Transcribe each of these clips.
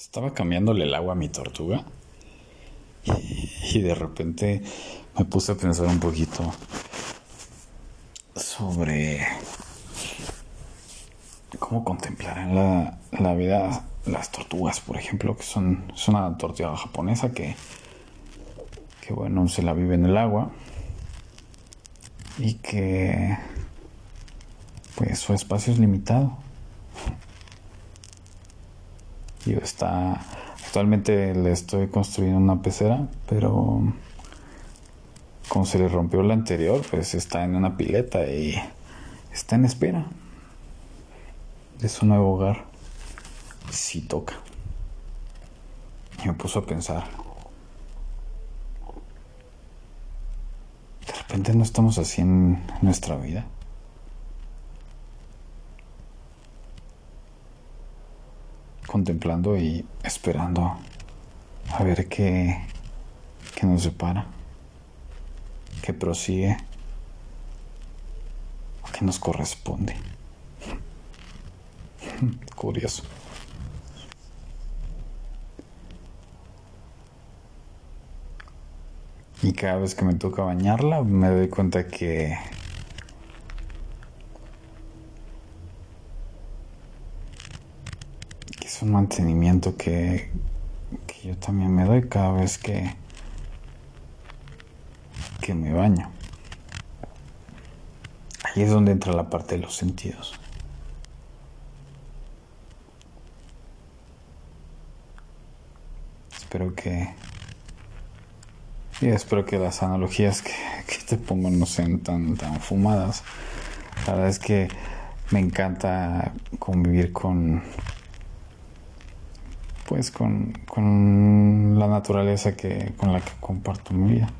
Estaba cambiándole el agua a mi tortuga y de repente me puse a pensar un poquito sobre cómo contemplarán la, la vida las tortugas, por ejemplo, que son es una tortuga japonesa que, que bueno, se la vive en el agua y que pues su espacio es limitado. Y está actualmente le estoy construyendo una pecera, pero como se le rompió la anterior, pues está en una pileta y está en espera de su nuevo hogar. Si toca. Y me puso a pensar. De repente no estamos así en nuestra vida. Contemplando y esperando a ver qué, qué nos separa, qué prosigue, qué nos corresponde. Curioso. Y cada vez que me toca bañarla me doy cuenta que que es un mantenimiento que, que yo también me doy cada vez que que me baño. Ahí es donde entra la parte de los sentidos. Espero que y espero que las analogías que, te pongo no sean tan, tan fumadas. La verdad es que me encanta convivir con pues con, con la naturaleza que, con la que comparto mi vida.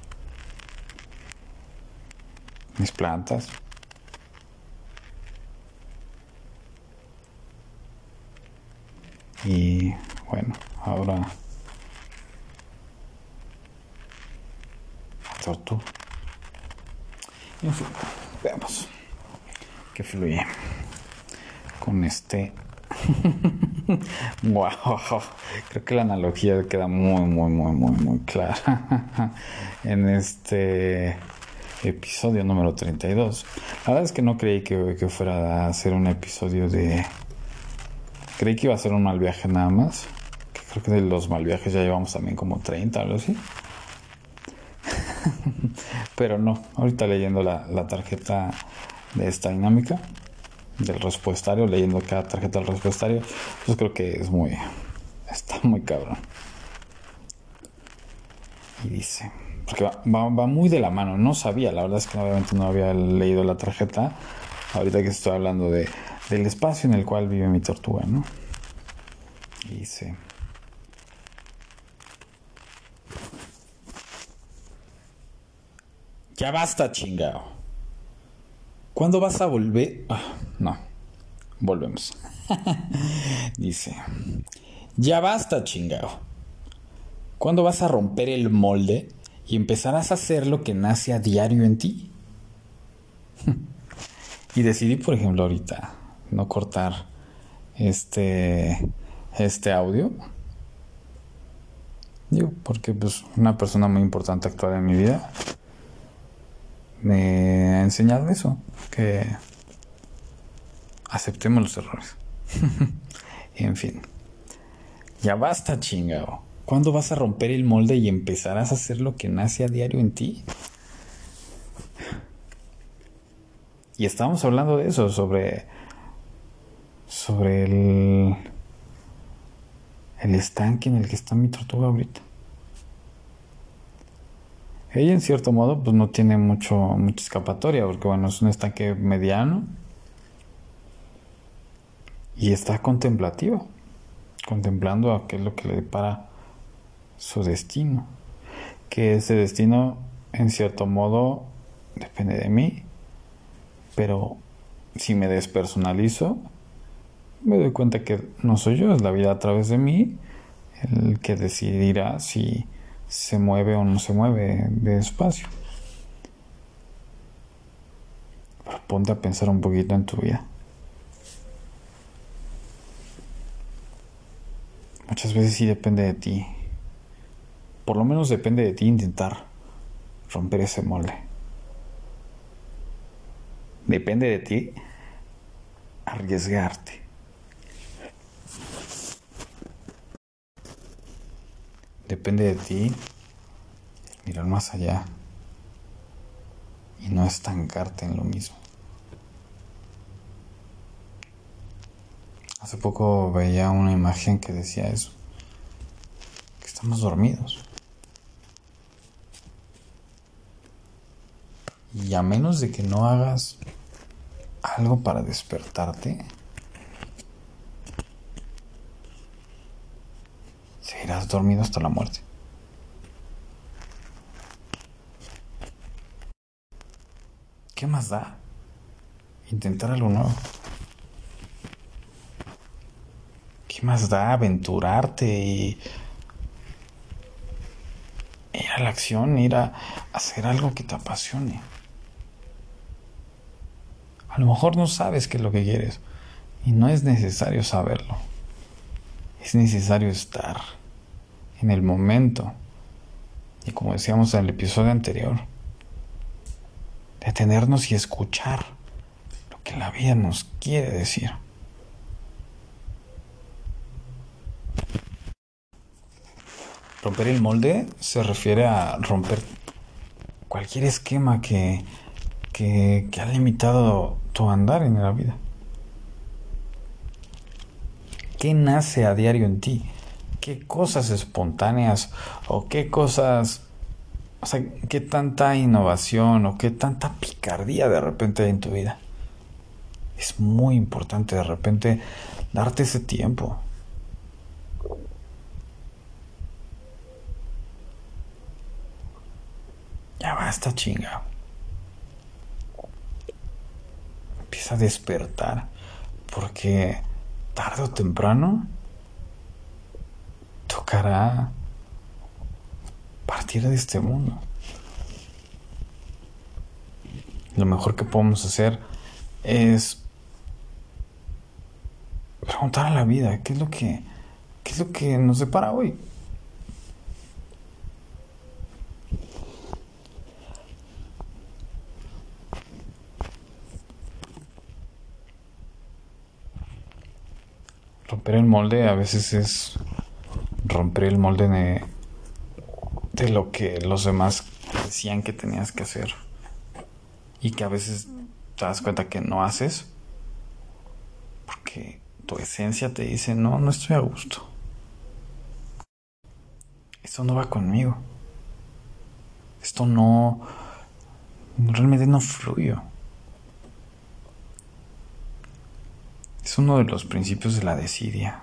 Mis plantas. Y bueno, ahora tú. En fin, veamos que fluye con este. wow, creo que la analogía queda muy, muy, muy, muy, muy clara en este episodio número 32. La verdad es que no creí que, que fuera a hacer un episodio de. Creí que iba a ser un mal viaje nada más. Creo que de los mal viajes ya llevamos también como 30 o algo así. Pero no, ahorita leyendo la, tarjeta de esta dinámica del respuestario, leyendo cada tarjeta del respuestario, pues creo que es muy, está muy cabrón. Y dice, porque va, muy de la mano, no sabía, la verdad es que obviamente no había leído la tarjeta, ahorita que estoy hablando de, del espacio en el cual vive mi tortuga, ¿no? Y dice, Ya basta, chingado. ¿Cuándo vas a volver? Ah, volvemos. Dice, ya basta, chingado. ¿Cuándo vas a romper el molde y empezarás a hacer lo que nace a diario en ti? y decidí, por ejemplo, ahorita no cortar este, este audio. Digo, porque pues una persona muy importante actual en mi vida me ha enseñado eso, que aceptemos los errores. en fin, ya basta chingado. ¿Cuándo vas a romper el molde y empezarás a hacer lo que nace a diario en ti? Y estábamos hablando de eso, sobre. sobre el. el estanque en el que está mi tortuga ahorita. Ella en cierto modo pues no tiene mucho, mucha escapatoria porque bueno, es un estanque mediano y está contemplativa, contemplando a qué es lo que le depara su destino, que ese destino en cierto modo depende de mí, pero si me despersonalizo, me doy cuenta que no soy yo, es la vida a través de mí el que decidirá si se mueve o no se mueve de espacio. ponte a pensar un poquito en tu vida. Muchas veces sí depende de ti. Por lo menos depende de ti intentar romper ese molde. Depende de ti arriesgarte. Depende de ti mirar más allá y no estancarte en lo mismo. Hace poco veía una imagen que decía eso, que estamos dormidos. Y a menos de que no hagas algo para despertarte, seguirás dormido hasta la muerte. ¿Qué más da? Intentar algo nuevo. ¿Qué más da aventurarte y ir a la acción, ir a hacer algo que te apasione? A lo mejor no sabes qué es lo que quieres y no es necesario saberlo. Es necesario estar en el momento. Y como decíamos en el episodio anterior, detenernos y escuchar lo que la vida nos quiere decir. Romper el molde se refiere a romper cualquier esquema que, que, ha limitado tu andar en la vida. ¿Qué nace a diario en ti? ¿Qué cosas espontáneas o qué cosas o sea, ¿qué tanta innovación o qué tanta picardía de repente hay en tu vida? Es muy importante de repente darte ese tiempo. Ya basta, chinga. Empieza a despertar. Porque tarde o temprano tocará partir de este mundo. Lo mejor que podemos hacer es preguntar a la vida qué es lo que qué es lo que nos separa hoy. El molde a veces es romper el molde de de lo que los demás decían que tenías que hacer y que a veces te das cuenta que no haces porque tu esencia te dice no, no estoy a gusto. Esto no va conmigo. Esto no realmente no fluyo. Es uno de los principios de la desidia.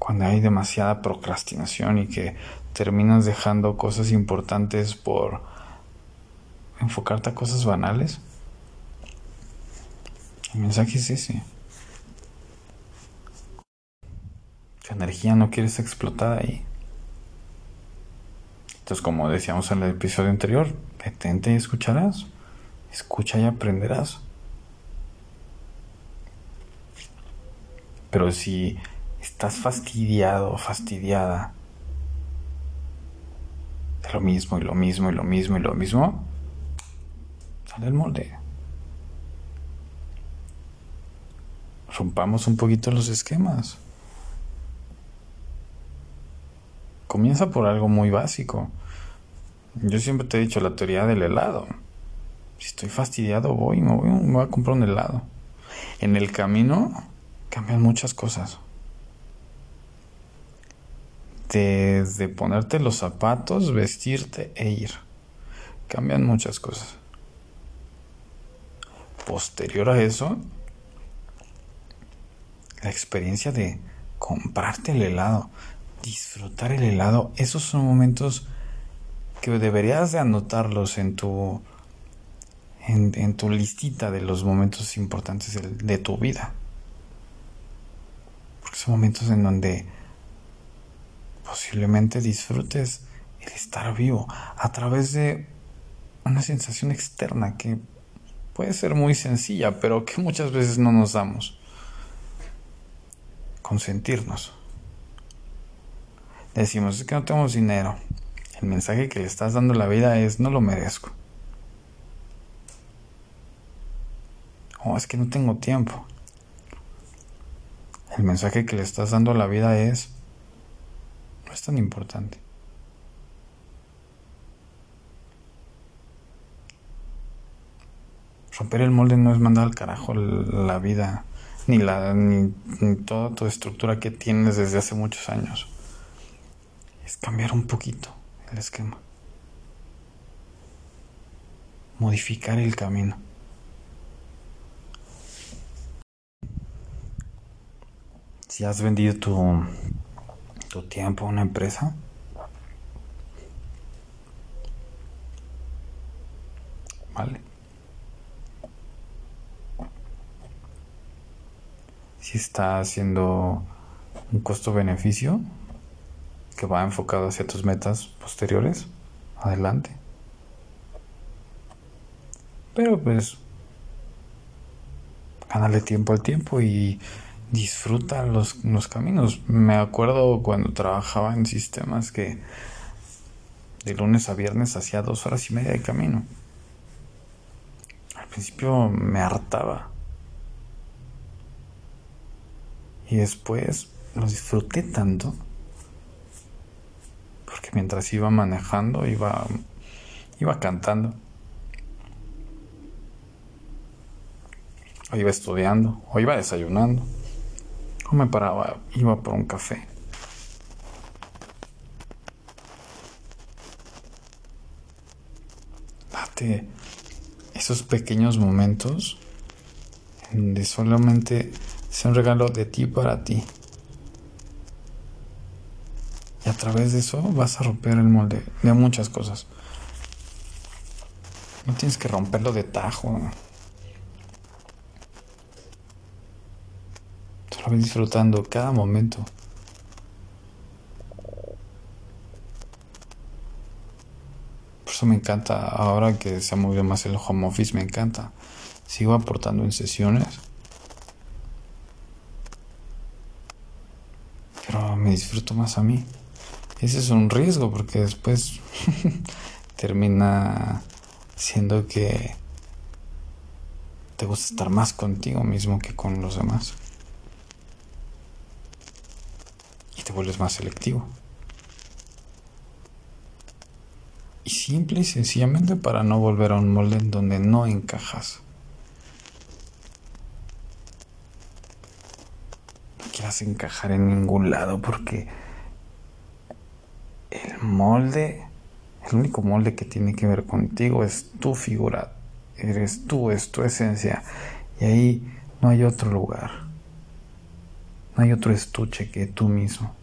cuando hay demasiada procrastinación y que terminas dejando cosas importantes por enfocarte a cosas banales. El mensaje es ese. Tu energía no quiere ser explotada ahí. Entonces, como decíamos en el episodio anterior, detente y escucharás. Escucha y aprenderás. Pero si estás fastidiado fastidiada de lo mismo y lo mismo y lo mismo y lo mismo, sale el molde. Rompamos un poquito los esquemas. Comienza por algo muy básico. Yo siempre te he dicho la teoría del helado. Si estoy fastidiado, voy, me voy, me voy a comprar un helado. En el camino cambian muchas cosas desde ponerte los zapatos, vestirte e ir. Cambian muchas cosas. Posterior a eso, la experiencia de comprarte el helado, disfrutar el helado, esos son momentos que deberías de anotarlos en tu en, tu listita de los momentos importantes de, de tu vida. Porque son momentos en donde posiblemente disfrutes el estar vivo a través de una sensación externa que puede ser muy sencilla, pero que muchas veces no nos damos. consentirnos. Decimos, es que no tenemos dinero. El mensaje que le estás dando a la vida es, no lo merezco. O es que no tengo tiempo. El mensaje que le estás dando a la vida es, no es tan importante. Romper el molde no es mandar al carajo la vida, ni, la, ni, toda tu estructura que tienes desde hace muchos años. Es cambiar un poquito el esquema. Modificar el camino. Si has vendido tu, tu tiempo a una empresa, vale. Si está haciendo un costo-beneficio que va enfocado hacia tus metas posteriores, adelante. Pero pues, gánale tiempo al tiempo y disfruta los, caminos. Me acuerdo cuando trabajaba en sistemas que de lunes a viernes hacía dos horas y media de camino. Al principio me hartaba. Y después lo disfruté tanto. Porque mientras iba manejando, iba, iba cantando. O iba estudiando, o iba desayunando me paraba, iba por un café. Date esos pequeños momentos donde solamente es un regalo de ti para ti. Y a través de eso vas a romper el molde de muchas cosas. No tienes que romperlo de tajo. Disfrutando cada momento. Por eso me encanta, ahora que se ha movido más el home office, me encanta. Sigo aportando en sesiones. Pero me disfruto más a mí. Ese es un riesgo porque después termina siendo que te gusta estar más contigo mismo que con los demás. Te vuelves más selectivo. Y simple y sencillamente para no volver a un molde en donde no encajas. No quieras encajar en ningún lado porque el molde, el único molde que tiene que ver contigo es tu figura. Eres tú, es tu esencia. Y ahí no hay otro lugar. No hay otro estuche que tú mismo.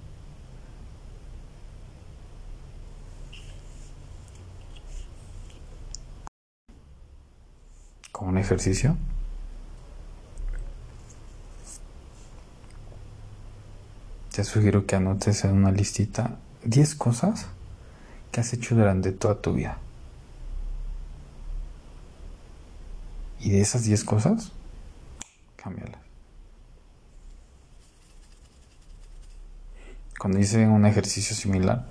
Como un ejercicio. Te sugiero que anotes en una listita 10 cosas que has hecho durante toda tu vida. Y de esas 10 cosas, cámbialas. Cuando hice un ejercicio similar,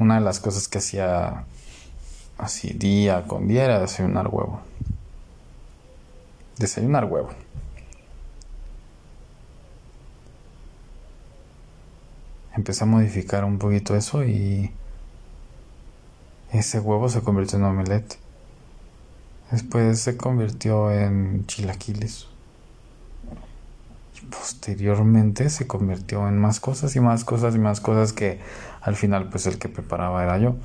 una de las cosas que hacía así día con día era desayunar huevo desayunar huevo. Empecé a modificar un poquito eso y ese huevo se convirtió en omelette. Después se convirtió en chilaquiles. Y posteriormente se convirtió en más cosas y más cosas y más cosas que al final pues el que preparaba era yo.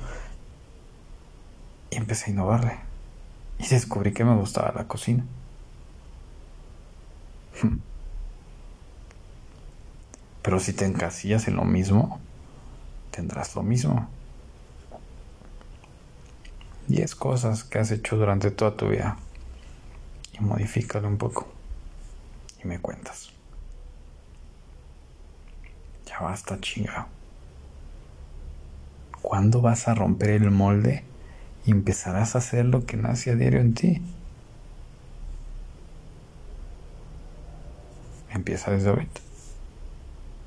Y empecé a innovarle. Y descubrí que me gustaba la cocina. Pero si te encasillas en lo mismo, tendrás lo mismo. Diez cosas que has hecho durante toda tu vida. Y modifícalo un poco. Y me cuentas. Ya basta, chinga. ¿Cuándo vas a romper el molde y empezarás a hacer lo que nace a diario en ti? Empieza desde ahorita.